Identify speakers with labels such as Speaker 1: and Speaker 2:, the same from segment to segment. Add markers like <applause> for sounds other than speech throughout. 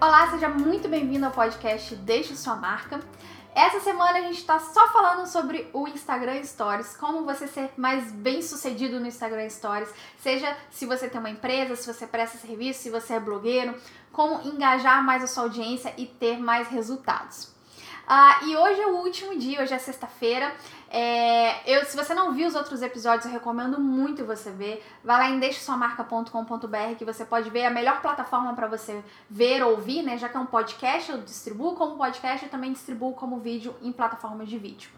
Speaker 1: Olá, seja muito bem-vindo ao podcast Deixe Sua Marca. Essa semana a gente está só falando sobre o Instagram Stories, como você ser mais bem sucedido no Instagram Stories, seja se você tem uma empresa, se você presta serviço, se você é blogueiro, como engajar mais a sua audiência e ter mais resultados. Uh, e hoje é o último dia, hoje é sexta-feira. É, eu, se você não viu os outros episódios, eu recomendo muito você ver. Vai lá em deixesuamarca.com.br que você pode ver a melhor plataforma para você ver ou ouvir, né? Já que é um podcast, eu distribuo como podcast e também distribuo como vídeo em plataformas de vídeo.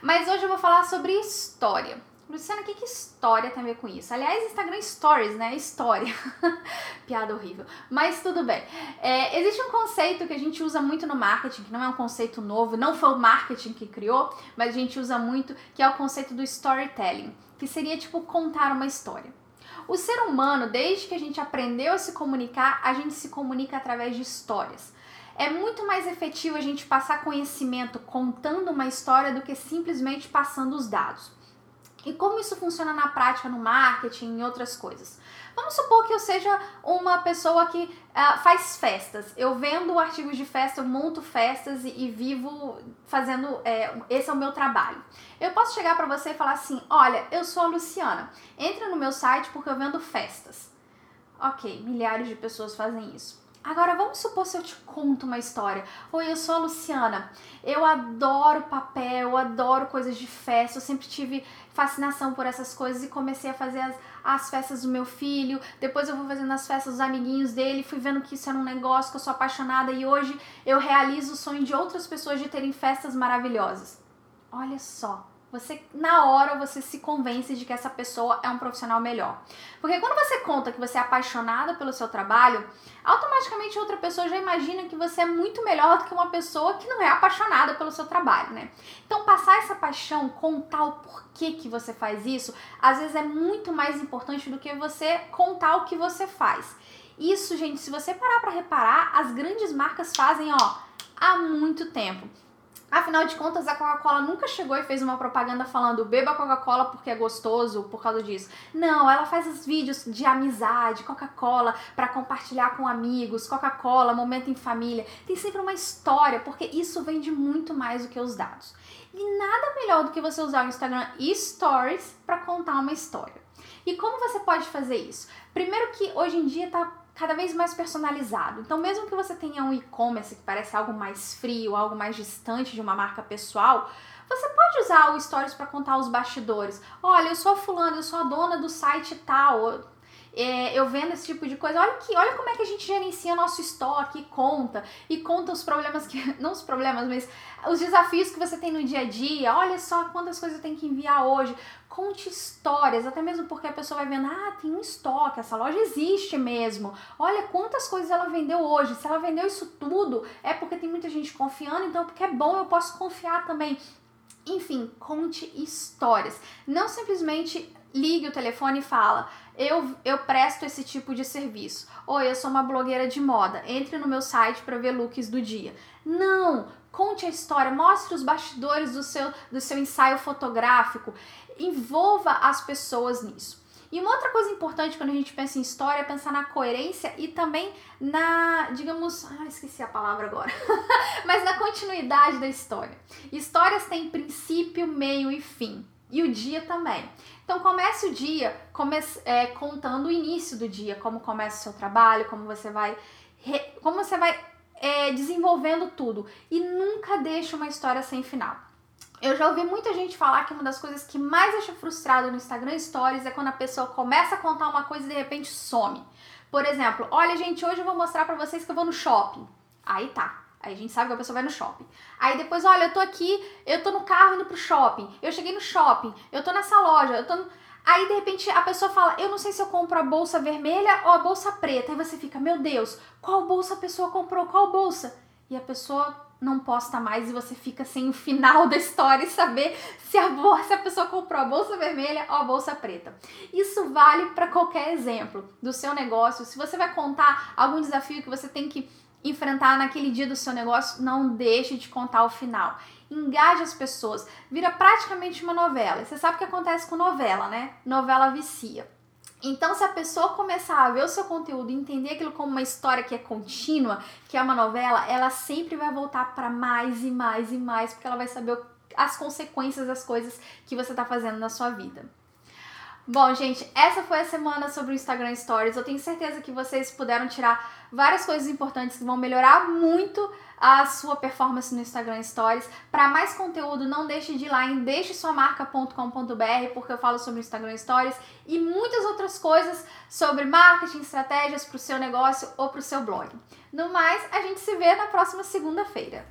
Speaker 1: Mas hoje eu vou falar sobre história. Luciana, o que, que história tem a ver com isso? Aliás, Instagram Stories, né? História. <laughs> Piada horrível. Mas tudo bem. É, existe um conceito que a gente usa muito no marketing, que não é um conceito novo, não foi o marketing que criou, mas a gente usa muito, que é o conceito do storytelling, que seria tipo contar uma história. O ser humano, desde que a gente aprendeu a se comunicar, a gente se comunica através de histórias. É muito mais efetivo a gente passar conhecimento contando uma história do que simplesmente passando os dados. E como isso funciona na prática no marketing e outras coisas? Vamos supor que eu seja uma pessoa que uh, faz festas. Eu vendo artigos de festa, eu monto festas e, e vivo fazendo. É, esse é o meu trabalho. Eu posso chegar para você e falar assim: olha, eu sou a Luciana. Entra no meu site porque eu vendo festas. Ok, milhares de pessoas fazem isso. Agora vamos supor se eu te conto uma história. Oi, eu sou a Luciana. Eu adoro papel, eu adoro coisas de festa. Eu sempre tive fascinação por essas coisas e comecei a fazer as, as festas do meu filho. Depois eu vou fazendo as festas dos amiguinhos dele. Fui vendo que isso era um negócio que eu sou apaixonada e hoje eu realizo o sonho de outras pessoas de terem festas maravilhosas. Olha só, você na hora você se convence de que essa pessoa é um profissional melhor. Porque quando você conta que você é apaixonada pelo seu trabalho, automaticamente outra pessoa já imagina que você é muito melhor do que uma pessoa que não é apaixonada pelo seu trabalho, né? Então passar essa paixão, contar o porquê que você faz isso, às vezes é muito mais importante do que você contar o que você faz. Isso, gente, se você parar para reparar, as grandes marcas fazem, ó, há muito tempo. Afinal de contas, a Coca-Cola nunca chegou e fez uma propaganda falando beba Coca-Cola porque é gostoso por causa disso. Não, ela faz os vídeos de amizade, Coca-Cola para compartilhar com amigos, Coca-Cola, momento em família. Tem sempre uma história, porque isso vende muito mais do que os dados. E nada melhor do que você usar o Instagram Stories para contar uma história. E como você pode fazer isso? Primeiro que hoje em dia tá cada vez mais personalizado. Então, mesmo que você tenha um e-commerce que parece algo mais frio, algo mais distante de uma marca pessoal, você pode usar o Stories para contar os bastidores. Olha, eu sou a fulana, eu sou a dona do site tal. É, eu vendo esse tipo de coisa. Olha aqui, olha como é que a gente gerencia nosso estoque, conta e conta os problemas que <laughs> não os problemas, mas os desafios que você tem no dia a dia. Olha só quantas coisas eu tenho que enviar hoje. Conte histórias, até mesmo porque a pessoa vai vendo, ah, tem um estoque, essa loja existe mesmo. Olha quantas coisas ela vendeu hoje. Se ela vendeu isso tudo, é porque tem muita gente confiando, então porque é bom, eu posso confiar também. Enfim, conte histórias. Não simplesmente ligue o telefone e fala: eu, eu presto esse tipo de serviço. Ou eu sou uma blogueira de moda, entre no meu site para ver looks do dia. Não! Conte a história, mostre os bastidores do seu, do seu ensaio fotográfico, envolva as pessoas nisso. E uma outra coisa importante quando a gente pensa em história é pensar na coerência e também na, digamos, ah, esqueci a palavra agora, <laughs> mas na continuidade da história. Histórias têm princípio, meio e fim. E o dia também. Então comece o dia comece, é, contando o início do dia, como começa o seu trabalho, como você vai, como você vai é, desenvolvendo tudo. E nunca deixe uma história sem final. Eu já ouvi muita gente falar que uma das coisas que mais deixa frustrado no Instagram Stories é quando a pessoa começa a contar uma coisa e de repente some. Por exemplo, olha gente, hoje eu vou mostrar pra vocês que eu vou no shopping. Aí tá, Aí a gente sabe que a pessoa vai no shopping. Aí depois, olha, eu tô aqui, eu tô no carro indo pro shopping. Eu cheguei no shopping, eu tô nessa loja, eu tô. No... Aí de repente a pessoa fala: Eu não sei se eu compro a bolsa vermelha ou a bolsa preta. Aí você fica: Meu Deus, qual bolsa a pessoa comprou? Qual bolsa? E a pessoa não posta mais e você fica sem o final da história e saber se a, bolsa, se a pessoa comprou a bolsa vermelha ou a bolsa preta. Isso vale para qualquer exemplo do seu negócio. Se você vai contar algum desafio que você tem que enfrentar naquele dia do seu negócio, não deixe de contar o final engaja as pessoas, vira praticamente uma novela. Você sabe o que acontece com novela, né? Novela vicia. Então, se a pessoa começar a ver o seu conteúdo e entender aquilo como uma história que é contínua, que é uma novela, ela sempre vai voltar para mais e mais e mais, porque ela vai saber as consequências das coisas que você está fazendo na sua vida. Bom, gente, essa foi a semana sobre o Instagram Stories. Eu tenho certeza que vocês puderam tirar várias coisas importantes que vão melhorar muito a sua performance no Instagram Stories. Para mais conteúdo, não deixe de ir lá em deixesuamarca.com.br, porque eu falo sobre o Instagram Stories e muitas outras coisas sobre marketing, estratégias para o seu negócio ou para o seu blog. No mais, a gente se vê na próxima segunda-feira.